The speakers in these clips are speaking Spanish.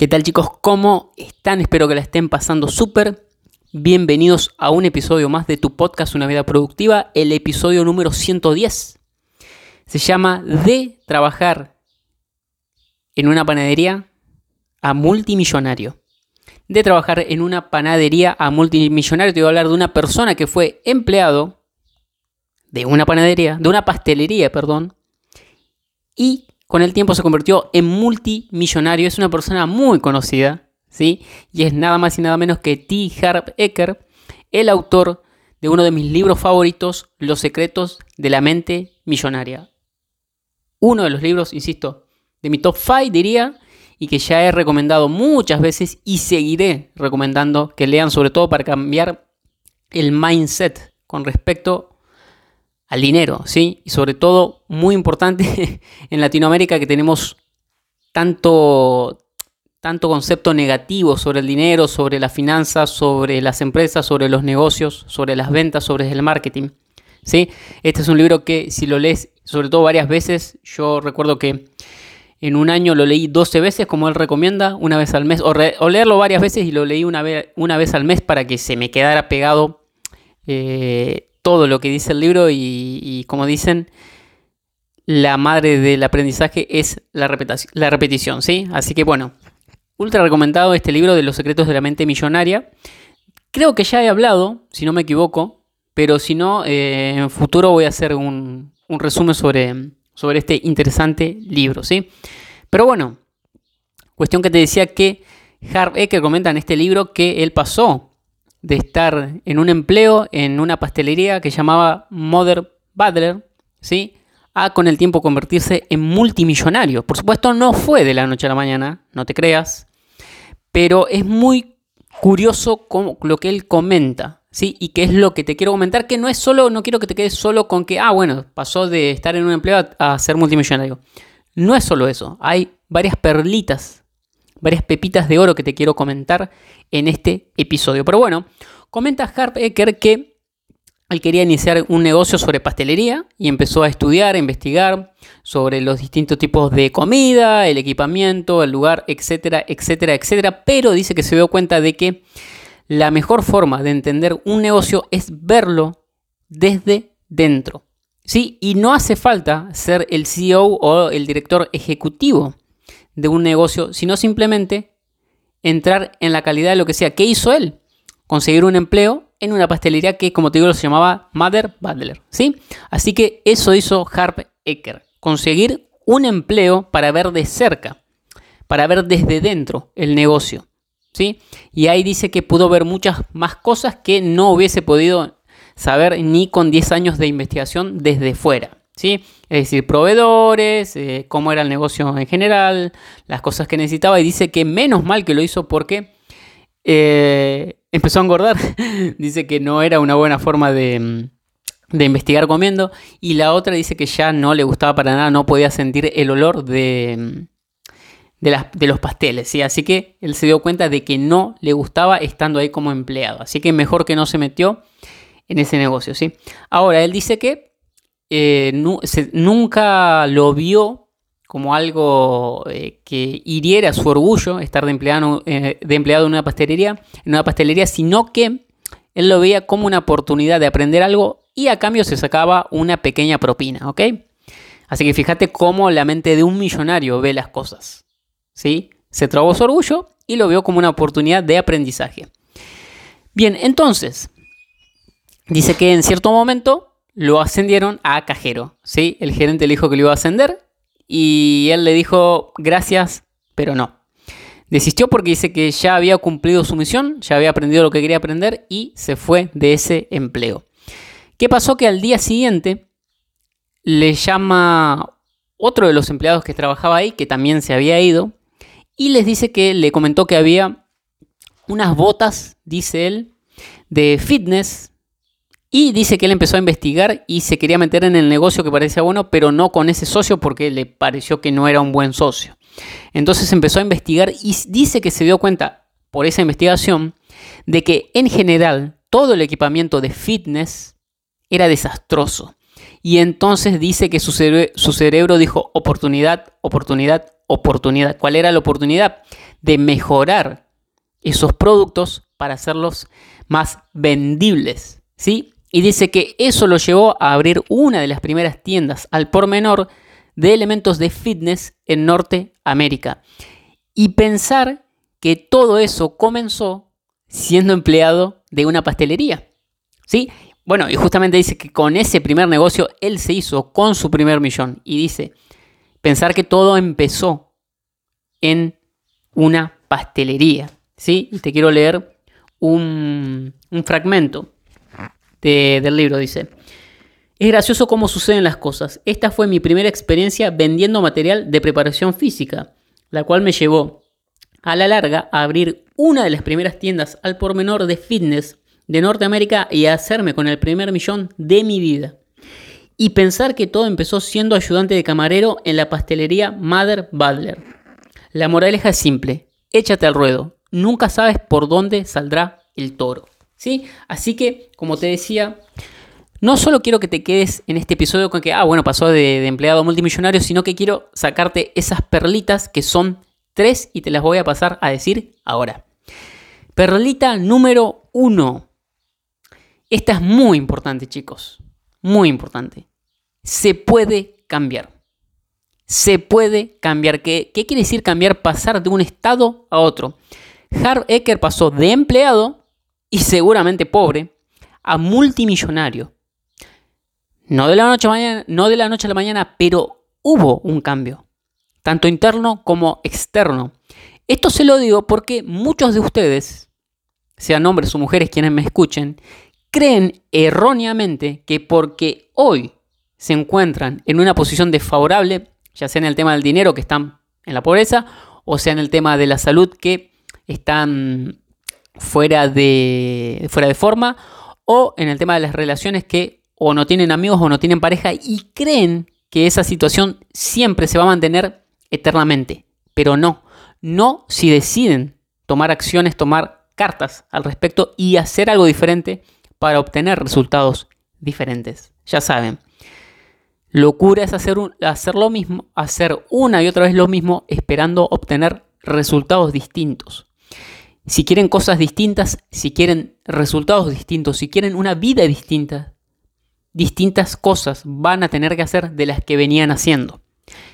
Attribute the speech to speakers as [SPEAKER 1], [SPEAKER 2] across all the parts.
[SPEAKER 1] ¿Qué tal chicos? ¿Cómo están? Espero que la estén pasando súper. Bienvenidos a un episodio más de tu podcast Una vida productiva, el episodio número 110. Se llama De trabajar en una panadería a multimillonario. De trabajar en una panadería a multimillonario. Te voy a hablar de una persona que fue empleado de una panadería, de una pastelería, perdón, y con el tiempo se convirtió en multimillonario. Es una persona muy conocida, ¿sí? Y es nada más y nada menos que T. Harv Eker, el autor de uno de mis libros favoritos, Los secretos de la mente millonaria. Uno de los libros, insisto, de mi top 5 diría, y que ya he recomendado muchas veces y seguiré recomendando que lean sobre todo para cambiar el mindset con respecto al dinero, ¿sí? Y sobre todo, muy importante en Latinoamérica que tenemos tanto, tanto concepto negativo sobre el dinero, sobre las finanzas, sobre las empresas, sobre los negocios, sobre las ventas, sobre el marketing, ¿sí? Este es un libro que si lo lees, sobre todo varias veces, yo recuerdo que en un año lo leí 12 veces, como él recomienda, una vez al mes, o, leerlo varias veces y lo leí una vez, una vez al mes para que se me quedara pegado eh, todo lo que dice el libro y, como dicen, la madre del aprendizaje es la, repetición, la repetición, ¿sí? Así que bueno, ultra recomendado este libro de los secretos de la mente millonaria. Creo que ya he hablado, si no me equivoco, pero si no, eh, en futuro voy a hacer un, resumen sobre, sobre este interesante libro, ¿sí? Pero bueno, cuestión que te decía que Harv Eker comenta en este libro que él pasó de estar en un empleo en una pastelería que llamaba Mother Butler, ¿sí? a con el tiempo convertirse en multimillonario. Por supuesto, no fue de la noche a la mañana, no te creas, pero es muy curioso lo que él comenta, ¿sí? Y que es lo que te quiero comentar, que no es solo, no quiero que te quedes solo con que, ah, bueno, pasó de estar en un empleo a ser multimillonario. No es solo eso, hay varias perlitas varias pepitas de oro que te quiero comentar en este episodio. Pero bueno, comenta Harp Ecker que él quería iniciar un negocio sobre pastelería y empezó a estudiar, a investigar sobre los distintos tipos de comida, el equipamiento, el lugar, etcétera, etcétera, etcétera. Pero dice que se dio cuenta de que la mejor forma de entender un negocio es verlo desde dentro. ¿sí? Y no hace falta ser el CEO o el director ejecutivo de un negocio, sino simplemente entrar en la calidad de lo que sea. ¿Qué hizo él? Conseguir un empleo en una pastelería que, como te digo, se llamaba Mother Butler. ¿sí? Así que eso hizo Harp Ecker. Conseguir un empleo para ver de cerca, para ver desde dentro el negocio. ¿sí? Y ahí dice que pudo ver muchas más cosas que no hubiese podido saber ni con 10 años de investigación desde fuera. Es decir, proveedores, eh, cómo era el negocio en general, las cosas que necesitaba y dice que menos mal que lo hizo porque eh, empezó a engordar. dice que no era una buena forma de, investigar comiendo y la otra dice que ya no le gustaba para nada, no podía sentir el olor de, de, los pasteles, ¿sí? Así que él se dio cuenta de que no le gustaba estando ahí como empleado, así que mejor que no se metió en ese negocio, ¿sí? Ahora, él dice que eh, nunca lo vio como algo eh, que hiriera su orgullo estar de empleado, eh, de empleado en una pastelería, en una pastelería, sino que él lo veía como una oportunidad de aprender algo y a cambio se sacaba una pequeña propina, ¿ok? Así que fíjate cómo la mente de un millonario ve las cosas, ¿sí? Se trabó su orgullo y lo vio como una oportunidad de aprendizaje. Bien, entonces, dice que en cierto momento lo ascendieron a cajero. ¿sí? El gerente le dijo que lo iba a ascender y él le dijo gracias, pero no. Desistió porque dice que ya había cumplido su misión, ya había aprendido lo que quería aprender y se fue de ese empleo. ¿Qué pasó? Que al día siguiente le llama otro de los empleados que trabajaba ahí, que también se había ido, y les dice que le comentó que había unas botas, dice él, de fitness. Y dice que él empezó a investigar y se quería meter en el negocio que parecía bueno, pero no con ese socio porque le pareció que no era un buen socio. Entonces empezó a investigar y dice que se dio cuenta por esa investigación de que en general todo el equipamiento de fitness era desastroso. Y entonces dice que su, cerebro dijo oportunidad, oportunidad, oportunidad. ¿Cuál era la oportunidad? De mejorar esos productos para hacerlos más vendibles, ¿sí? Y dice que eso lo llevó a abrir una de las primeras tiendas al por menor de elementos de fitness en Norteamérica. Y pensar que todo eso comenzó siendo empleado de una pastelería, ¿sí? Bueno, y justamente dice que con ese primer negocio él se hizo con su primer millón. Y dice, pensar que todo empezó en una pastelería. ¿sí? Y te quiero leer un, fragmento del libro, dice. Es gracioso cómo suceden las cosas. Esta fue mi primera experiencia vendiendo material de preparación física, la cual me llevó a la larga a abrir una de las primeras tiendas al por menor de fitness de Norteamérica y a hacerme con el primer millón de mi vida. Y pensar que todo empezó siendo ayudante de camarero en la pastelería Mother Butler. La moraleja es simple, échate al ruedo, nunca sabes por dónde saldrá el toro. ¿Sí? Así que, como te decía, no solo quiero que te quedes en este episodio con que, ah, bueno, pasó de, empleado multimillonario, sino que quiero sacarte esas perlitas que son tres y te las voy a pasar a decir ahora. Perlita número uno. Esta es muy importante, chicos. Muy importante. Se puede cambiar. Se puede cambiar. ¿Qué, qué quiere decir cambiar? Pasar de un estado a otro. Harv Eker pasó de empleado y seguramente pobre a multimillonario. No de la noche a, mañana, no de la noche a la mañana, pero hubo un cambio, tanto interno como externo. Esto se lo digo porque muchos de ustedes, sean hombres o mujeres quienes me escuchen, creen erróneamente que porque hoy se encuentran en una posición desfavorable, ya sea en el tema del dinero que están en la pobreza, o sea en el tema de la salud que están fuera de, fuera de forma, o en el tema de las relaciones que o no tienen amigos o no tienen pareja y creen que esa situación siempre se va a mantener eternamente. Pero no, no si deciden tomar acciones, tomar cartas al respecto y hacer algo diferente para obtener resultados diferentes. Ya saben, locura es hacer, hacer lo mismo, hacer una y otra vez lo mismo esperando obtener resultados distintos. Si quieren cosas distintas, si quieren resultados distintos, si quieren una vida distinta, distintas cosas van a tener que hacer de las que venían haciendo.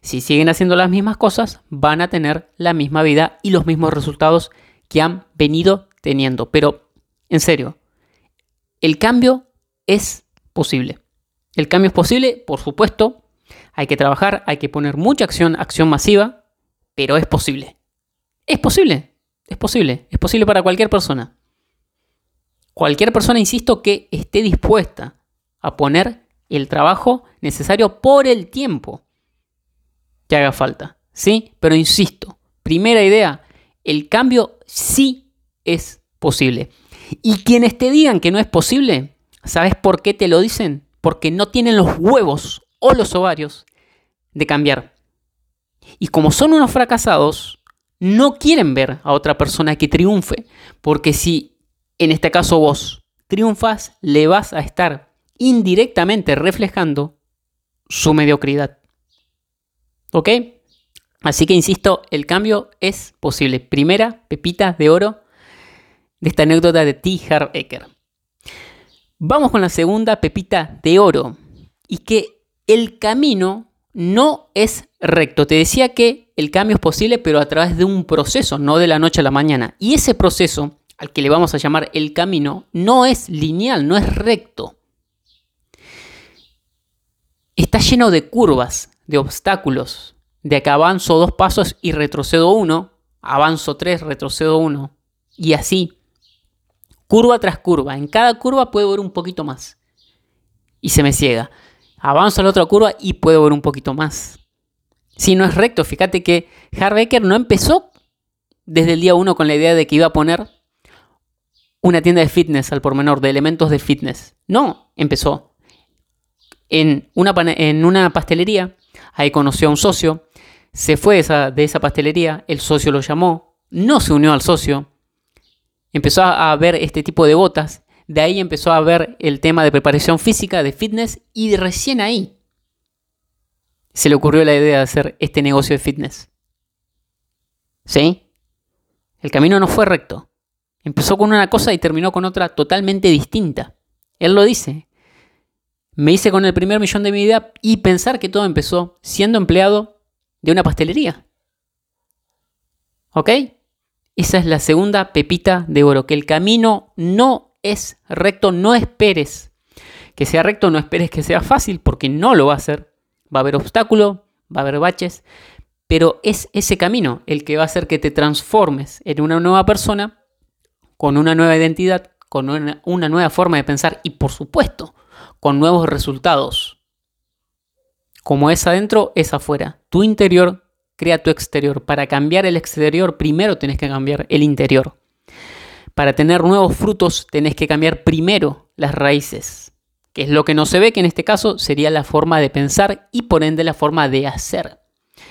[SPEAKER 1] Si siguen haciendo las mismas cosas, van a tener la misma vida y los mismos resultados que han venido teniendo. Pero, en serio, el cambio es posible. El cambio es posible, por supuesto. Hay que trabajar, hay que poner mucha acción, acción masiva, pero es posible. Es posible. Es posible, es posible para cualquier persona. Cualquier persona, insisto, que esté dispuesta a poner el trabajo necesario por el tiempo que haga falta. ¿Sí? Pero insisto, primera idea, el cambio sí es posible. Y quienes te digan que no es posible, ¿sabes por qué te lo dicen? Porque no tienen los huevos o los ovarios de cambiar. Y como son unos fracasados, no quieren ver a otra persona que triunfe, porque si en este caso vos triunfas, le vas a estar indirectamente reflejando su mediocridad. ¿Ok? Así que insisto, el cambio es posible. Primera pepita de oro de esta anécdota de T. Harv Eker. Vamos con la segunda pepita de oro. Y que el camino no es recto. Te decía que el cambio es posible, pero a través de un proceso, no de la noche a la mañana. Y ese proceso, al que le vamos a llamar el camino, no es lineal, no es recto. Está lleno de curvas, de obstáculos, de que avanzo dos pasos y retrocedo uno, avanzo tres, retrocedo uno, y así, curva tras curva. En cada curva puedo ver un poquito más. Y se me ciega. Avanzo a la otra curva y puedo ver un poquito más. Si no es recto, fíjate que Harbecker no empezó desde el día 1 con la idea de que iba a poner una tienda de fitness al por menor, de elementos de fitness. No, empezó en una, en una pastelería, ahí conoció a un socio, se fue de esa, de esa pastelería, el socio lo llamó, no se unió al socio, empezó a ver este tipo de botas, de ahí empezó a ver el tema de preparación física, de fitness, y recién ahí se le ocurrió la idea de hacer este negocio de fitness. ¿Sí? El camino no fue recto. Empezó con una cosa y terminó con otra totalmente distinta. Él lo dice. Me hice con el primer millón de mi vida y pensar que todo empezó siendo empleado de una pastelería. ¿Ok? Esa es la segunda pepita de oro, que el camino no es recto, no esperes que sea recto, no esperes que sea fácil, porque no lo va a ser. Va a haber obstáculos, va a haber baches, pero es ese camino el que va a hacer que te transformes en una nueva persona, con una nueva identidad, con una, nueva forma de pensar y por supuesto, con nuevos resultados. Como es adentro, es afuera. Tu interior crea tu exterior. Para cambiar el exterior, primero tenés que cambiar el interior. Para tener nuevos frutos, tenés que cambiar primero las raíces, que es lo que no se ve, que en este caso sería la forma de pensar y por ende la forma de hacer.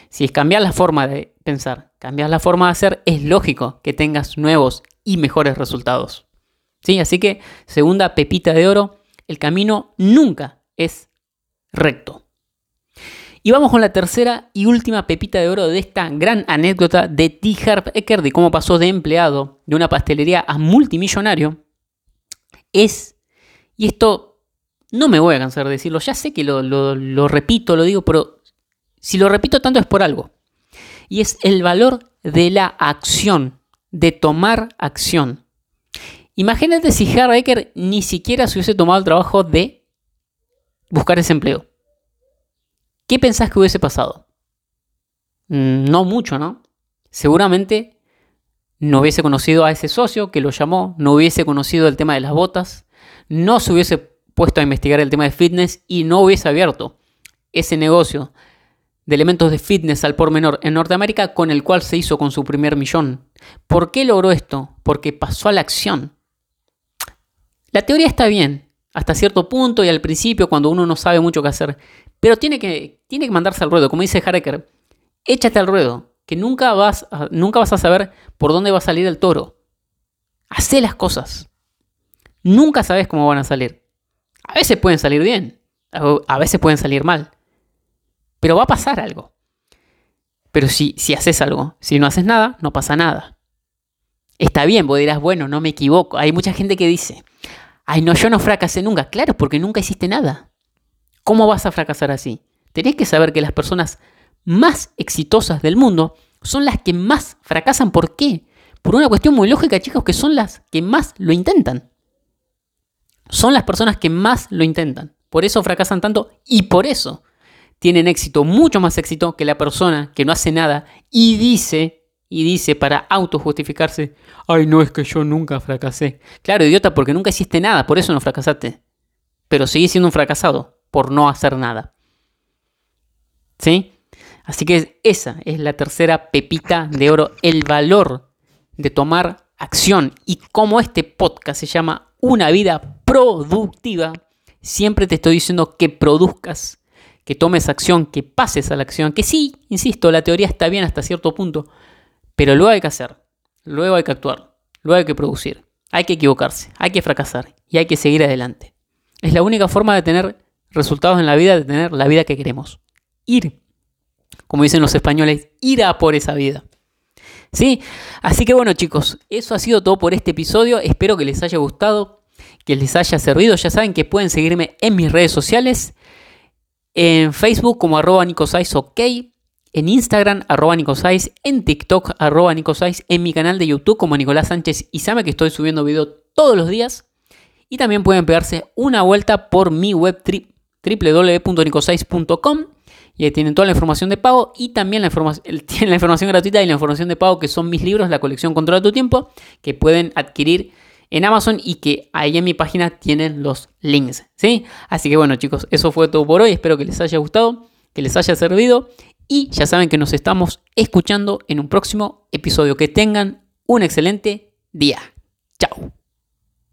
[SPEAKER 1] Si es cambiar la forma de pensar, cambiar la forma de hacer, es lógico que tengas nuevos y mejores resultados. ¿Sí? Así que, segunda pepita de oro, el camino nunca es recto. Y vamos con la tercera y última pepita de oro de esta gran anécdota de T. Harp Eker de cómo pasó de empleado de una pastelería a multimillonario. Es, y esto no me voy a cansar de decirlo, ya sé que lo, repito, lo digo, pero si lo repito tanto es por algo. Y es el valor de la acción, de tomar acción. Imagínate si Harp Eker ni siquiera se hubiese tomado el trabajo de buscar ese empleo. ¿Qué pensás que hubiese pasado? Mm, no mucho, ¿no? Seguramente no hubiese conocido a ese socio que lo llamó, no hubiese conocido el tema de las botas, no se hubiese puesto a investigar el tema de fitness y no hubiese abierto ese negocio de elementos de fitness al por menor en Norteamérica con el cual se hizo con su primer millón. ¿Por qué logró esto? Porque pasó a la acción. La teoría está bien, hasta cierto punto y al principio cuando uno no sabe mucho qué hacer, pero tiene que, tiene que mandarse al ruedo, como dice Hareker, échate al ruedo, que nunca vas, a, nunca vas a saber por dónde va a salir el toro. Hacé las cosas. Nunca sabes cómo van a salir. A veces pueden salir bien, a veces pueden salir mal, pero va a pasar algo. Pero si, si haces algo, si no haces nada, no pasa nada. Está bien, vos dirás, bueno, no me equivoco. Hay mucha gente que dice, ay, no, yo no fracasé nunca. Claro, porque nunca hiciste nada. ¿Cómo vas a fracasar así? Tenés que saber que las personas más exitosas del mundo son las que más fracasan. ¿Por qué? Por una cuestión muy lógica, chicos, que son las que más lo intentan. Son las personas que más lo intentan. Por eso fracasan tanto y por eso tienen éxito, mucho más éxito que la persona que no hace nada y dice, y dice para autojustificarse, ay no es que yo nunca fracasé. Claro, idiota, porque nunca hiciste nada, por eso no fracasaste. Pero seguís siendo un fracasado por no hacer nada. ¿Sí? Así que esa es la tercera pepita de oro, el valor de tomar acción. Y como este podcast se llama Una vida productiva, siempre te estoy diciendo que produzcas, que tomes acción, que pases a la acción, que sí, insisto, la teoría está bien hasta cierto punto, pero luego hay que hacer, luego hay que actuar, luego hay que producir, hay que equivocarse, hay que fracasar y hay que seguir adelante. Es la única forma de tener resultados en la vida de tener la vida que queremos. Ir, como dicen los españoles, ir a por esa vida. ¿Sí? Así que bueno chicos, eso ha sido todo por este episodio. Espero que les haya gustado, que les haya servido. Ya saben que pueden seguirme en mis redes sociales. En Facebook como arroba ok. En Instagram arroba nicosais. En TikTok arroba nicosais. En mi canal de YouTube como Nicolás Sánchez y sabe que estoy subiendo video todos los días. Y también pueden pegarse una vuelta por mi web trip www.nicosais.com y ahí tienen toda la información de pago y también la, tienen la información gratuita y la información de pago que son mis libros, la colección Controla tu tiempo, que pueden adquirir en Amazon y que ahí en mi página tienen los links, ¿sí? Así que bueno chicos, eso fue todo por hoy, espero que les haya gustado, que les haya servido y ya saben que nos estamos escuchando en un próximo episodio. Que tengan un excelente día.